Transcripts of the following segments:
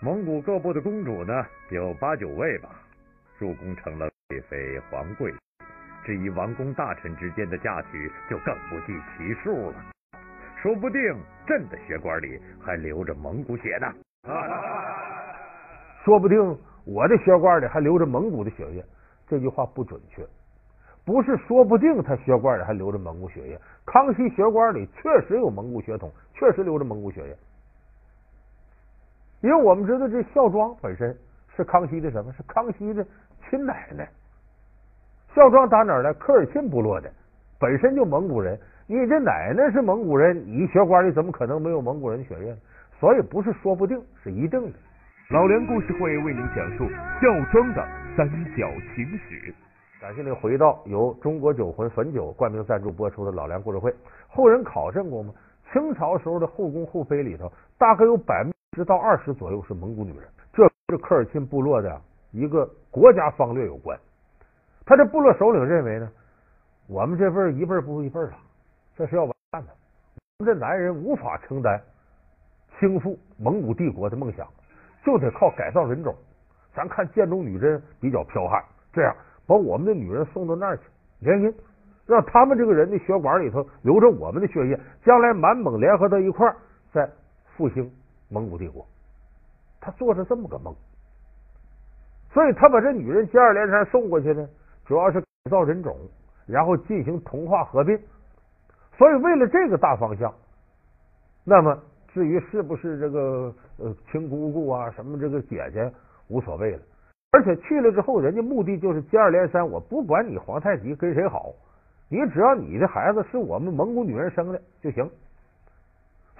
蒙古各部的公主呢，有八九位吧，入宫成了贵妃、皇贵。至于王公大臣之间的嫁娶，就更不计其数了。说不定朕的血管里还流着蒙古血呢。说不定我的血管里还流着蒙古的血液。这句话不准确，不是说不定他血管里还流着蒙古血液。康熙血管里确实有蒙古血统，确实流着蒙古血液。因为我们知道这孝庄本身是康熙的什么？是康熙的亲奶奶。孝庄打哪儿来？科尔沁部落的，本身就蒙古人。你这奶奶是蒙古人，你血管里怎么可能没有蒙古人血液？所以不是说不定，是一定的。老梁故事会为您讲述孝庄的三角情史。感谢您回到由中国酒魂汾酒冠名赞助播出的老梁故事会。后人考证过吗？清朝时候的后宫后妃里头，大概有百分之到二十左右是蒙古女人。这是科尔沁部落的一个国家方略有关。他这部落首领认为呢，我们这份一辈不如一辈了，这是要完蛋的。我们这男人无法承担倾覆蒙古帝国的梦想，就得靠改造人种。咱看建中女真比较剽悍，这样把我们的女人送到那儿去，联姻，让他们这个人的血管里头流着我们的血液，将来满蒙联合到一块儿，再复兴蒙古帝国。他做着这么个梦，所以他把这女人接二连三送过去呢。主要是改造人种，然后进行同化合并，所以为了这个大方向，那么至于是不是这个呃亲姑姑啊什么这个姐姐无所谓了，而且去了之后，人家目的就是接二连三，我不管你皇太极跟谁好，你只要你的孩子是我们蒙古女人生的就行。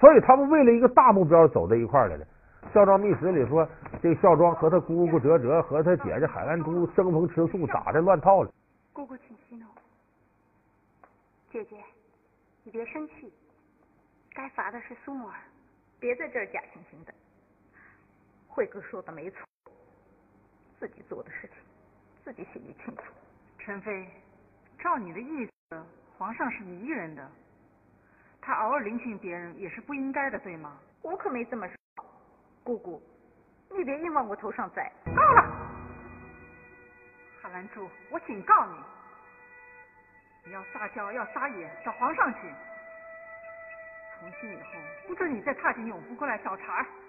所以他们为了一个大目标走到一块儿来了。《孝庄秘史》里说，这孝庄和他姑姑哲哲和他姐姐海兰珠争风吃醋，打的乱套了。姑姑，请息怒。姐姐，你别生气，该罚的是苏木尔，别在这儿假惺惺的。慧哥说的没错，自己做的事情，自己心里清楚。陈妃，照你的意思，皇上是你一人的，他偶尔聆听别人也是不应该的，对吗？我可没这么说。姑姑，你别硬往我头上栽。够了，韩兰珠，我警告你，你要撒娇要撒野，找皇上去。从今以后，不准你再踏进永福宫来找茬。我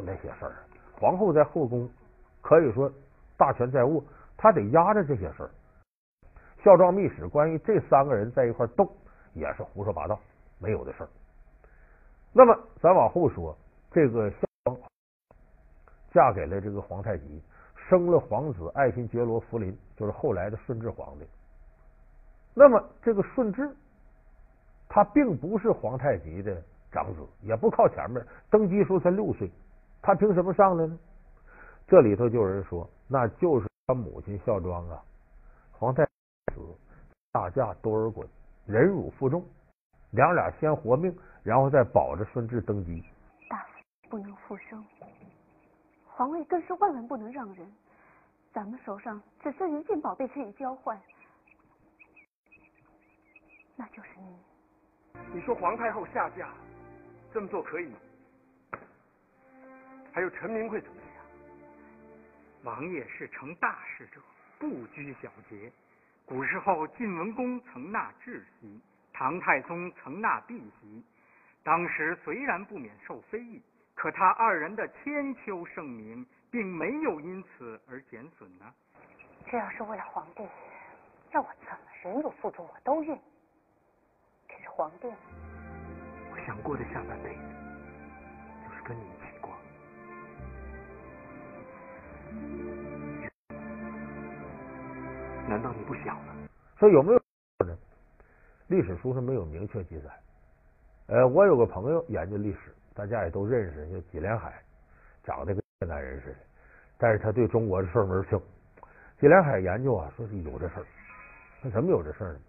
那些事儿，皇后在后宫可以说大权在握，她得压着这些事儿。孝庄秘史关于这三个人在一块斗，也是胡说八道，没有的事儿。那么咱往后说，这个孝庄嫁给了这个皇太极，生了皇子爱新觉罗福临，就是后来的顺治皇帝。那么这个顺治，他并不是皇太极的长子，也不靠前面，登基时候才六岁，他凭什么上来呢？这里头就有人说，那就是他母亲孝庄啊，皇太。子，大驾多尔衮，忍辱负重，两俩先活命，然后再保着顺治登基。大夫不能复生，皇位更是万万不能让人。咱们手上只剩一件宝贝可以交换，那就是你。你说皇太后下嫁，这么做可以吗？还有陈明会怎么样？王爷是成大事者，不拘小节。古时候，晋文公曾纳质席，唐太宗曾纳婢席。当时虽然不免受非议，可他二人的千秋盛名并没有因此而减损呢。这要是为了皇帝，让我怎么忍辱负重我都愿意。可是皇帝，我想过的下半辈子就是跟你想吗？说有没有历史书上没有明确记载。呃，我有个朋友研究历史，大家也都认识，叫纪连海，长得跟越南人似的，但是他对中国的事儿门清。纪连海研究啊，说是有这事儿。那什么有这事儿呢？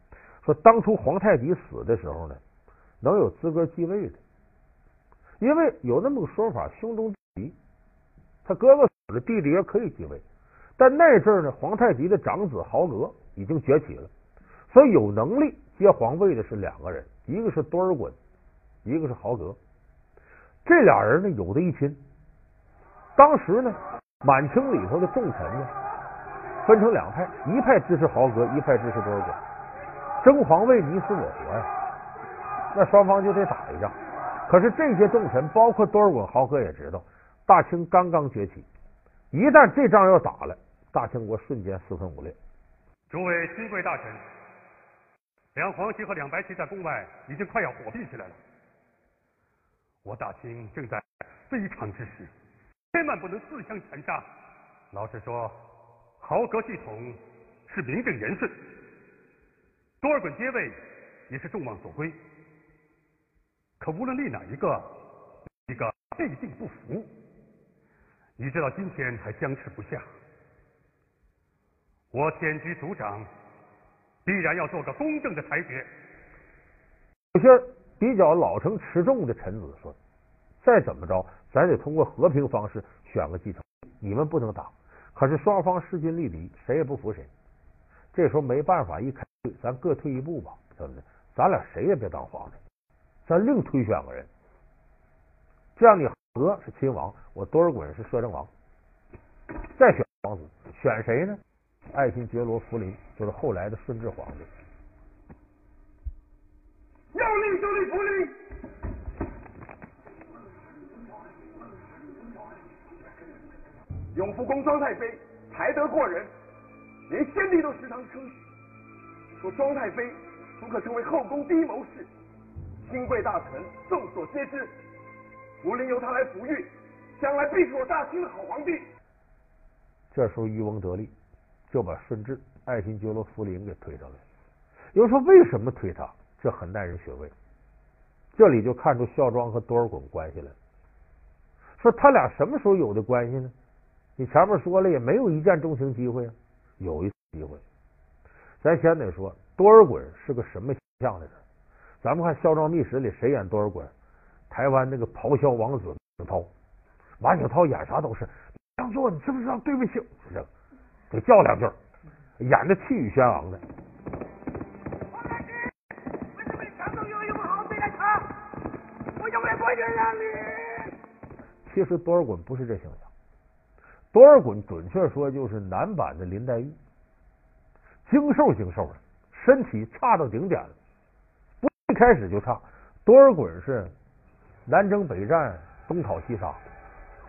说当初皇太极死的时候呢，能有资格继位的，因为有那么个说法，兄终弟及，他哥哥死了，弟弟也可以继位。但那阵儿呢，皇太极的长子豪格已经崛起了，所以有能力接皇位的是两个人，一个是多尔衮，一个是豪格。这俩人呢，有的一亲。当时呢，满清里头的重臣呢。分成两派，一派支持豪格，一派支持多尔衮，争皇位你死我活呀，那双方就得打一仗。可是这些重臣，包括多尔衮、豪格也知道，大清刚刚崛起，一旦这仗要打了，大清国瞬间四分五裂。诸位亲贵大臣，两黄旗和两白旗在宫外已经快要火并起来了，我大清正在非常之时，千万不能自相残杀。老实说。豪格系统是名正言顺，多尔衮接位也是众望所归。可无论立哪一个，一个必定不服，你知道今天还僵持不下。我天居族长，必然要做个公正的裁决。有些比较老成持重的臣子说：“再怎么着，咱得通过和平方式选个继承，你们不能打。”可是双方势均力敌，谁也不服谁。这时候没办法，一开会，咱各退一步吧，怎么的？咱俩谁也别当皇上，咱另推选个人。这样，你和是亲王，我多尔衮是摄政王，再选皇子，选谁呢？爱新觉罗·福临，就是后来的顺治皇帝。要立就立福临。永福宫庄太妃才德过人，连先帝都时常称许，说庄太妃足可成为后宫第一谋士。新贵大臣众所皆知，福临由他来抚育，将来必是我大清的好皇帝。这时候渔翁得利，就把顺治爱新觉罗福临给推上来。有人说为什么推他？这很耐人寻味。这里就看出孝庄和多尔衮关系了。说他俩什么时候有的关系呢？你前面说了，也没有一见钟情机会啊。有一次机会，咱先得说多尔衮是个什么形象的人。咱们看《孝庄秘史》里谁演多尔衮？台湾那个咆哮王子马景涛，马景涛演啥都是让座，你知不知道？对不起，叫两句，演的气宇轩昂的。其实多尔衮不是这形象。多尔衮准确说就是男版的林黛玉，精瘦精瘦的，身体差到顶点了。不一开始就差。多尔衮是南征北战，东讨西杀，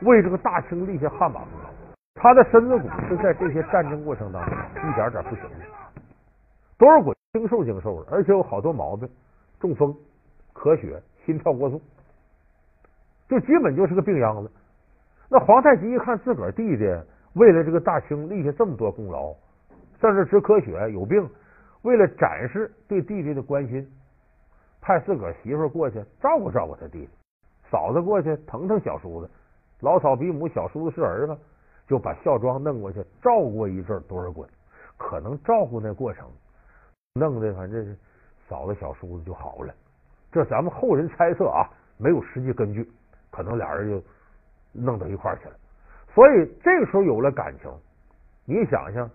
为这个大清立下汗马功劳。他的身子骨是在这些战争过程当中一点点不行的。多尔衮精瘦精瘦的，而且有好多毛病，中风、咳血、心跳过速，就基本就是个病秧子。那皇太极一看自个儿弟弟为了这个大清立下这么多功劳，甚至直咳血有病，为了展示对弟弟的关心，派自个儿媳妇过去照顾照顾他弟弟，嫂子过去疼疼小叔子，老嫂比母，小叔子是儿子，就把孝庄弄过去照顾一阵多尔衮，可能照顾那过程弄的反正是嫂子小叔子就好了，这咱们后人猜测啊，没有实际根据，可能俩人就。弄到一块去了，所以这个时候有了感情。你想想，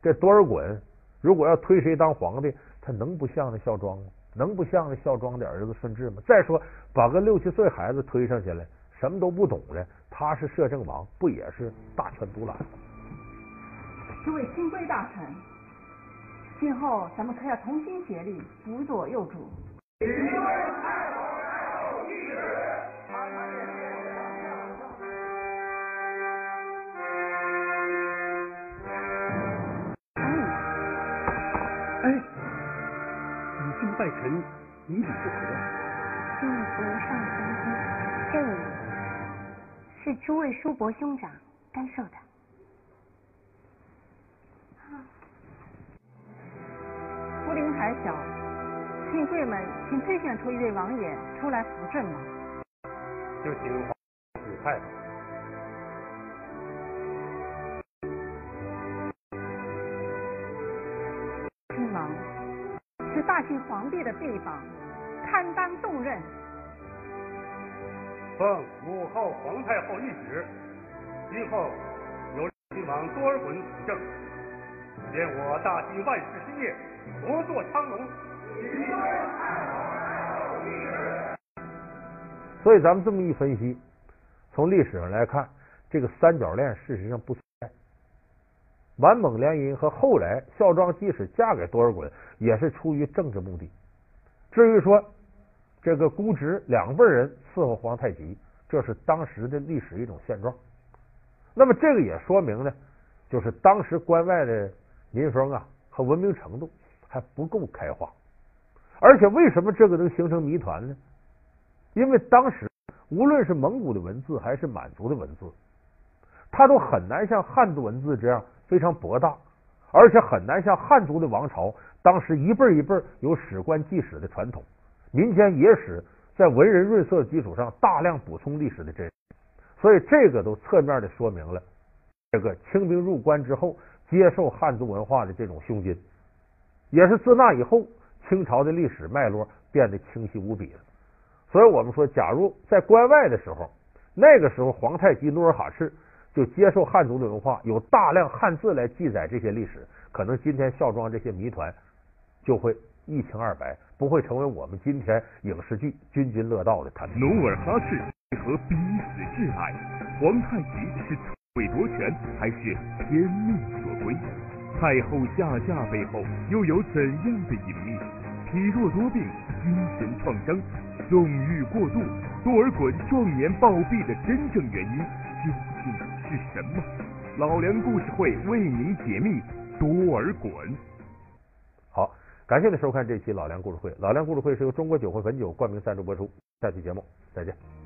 这多尔衮如果要推谁当皇帝，他能不像那孝庄吗？能不像那孝庄的儿子顺治吗？再说，把个六七岁孩子推上去了，什么都不懂的，他是摄政王，不也是大权独揽？诸位亲贵大臣，今后咱们可要同心协力，辅佐幼主。位叔伯兄长干受的。福陵还小，亲贵们，请推选出一位王爷出来扶正吧。就请皇指派吧。亲王是大清皇帝的臂膀，堪当重任。奉母后、皇太后懿旨，今后由亲王多尔衮辅政，愿我大清万世基业，国祚昌隆。所以咱们这么一分析，从历史上来看，这个三角恋事实上不存在。满蒙联姻和后来孝庄即使嫁给多尔衮，也是出于政治目的。至于说这个姑侄两辈人伺候皇太极，这是当时的历史一种现状。那么这个也说明呢，就是当时关外的民风啊和文明程度还不够开化。而且为什么这个能形成谜团呢？因为当时无论是蒙古的文字还是满族的文字，它都很难像汉族文字这样非常博大，而且很难像汉族的王朝当时一辈一辈有史官记史的传统，民间野史在文人润色的基础上大量补充历史的真实，所以这个都侧面的说明了这个清兵入关之后接受汉族文化的这种胸襟，也是自那以后。清朝的历史脉络变得清晰无比了，所以我们说，假如在关外的时候，那个时候皇太极努尔哈赤就接受汉族的文化，有大量汉字来记载这些历史，可能今天孝庄这些谜团就会一清二白，不会成为我们今天影视剧津津乐道的谈。努尔哈赤为何逼死挚爱？皇太极是篡位夺权，还是天命所归？太后下嫁背后又有怎样的隐秘？体弱多病，精神创伤，纵欲过度，多尔衮壮年暴毙的真正原因究竟是什么？老梁故事会为您解密多尔衮。感谢您收看这期老梁故事会。老梁故事会是由中国酒会汾酒冠名赞助播出。下期节目再见。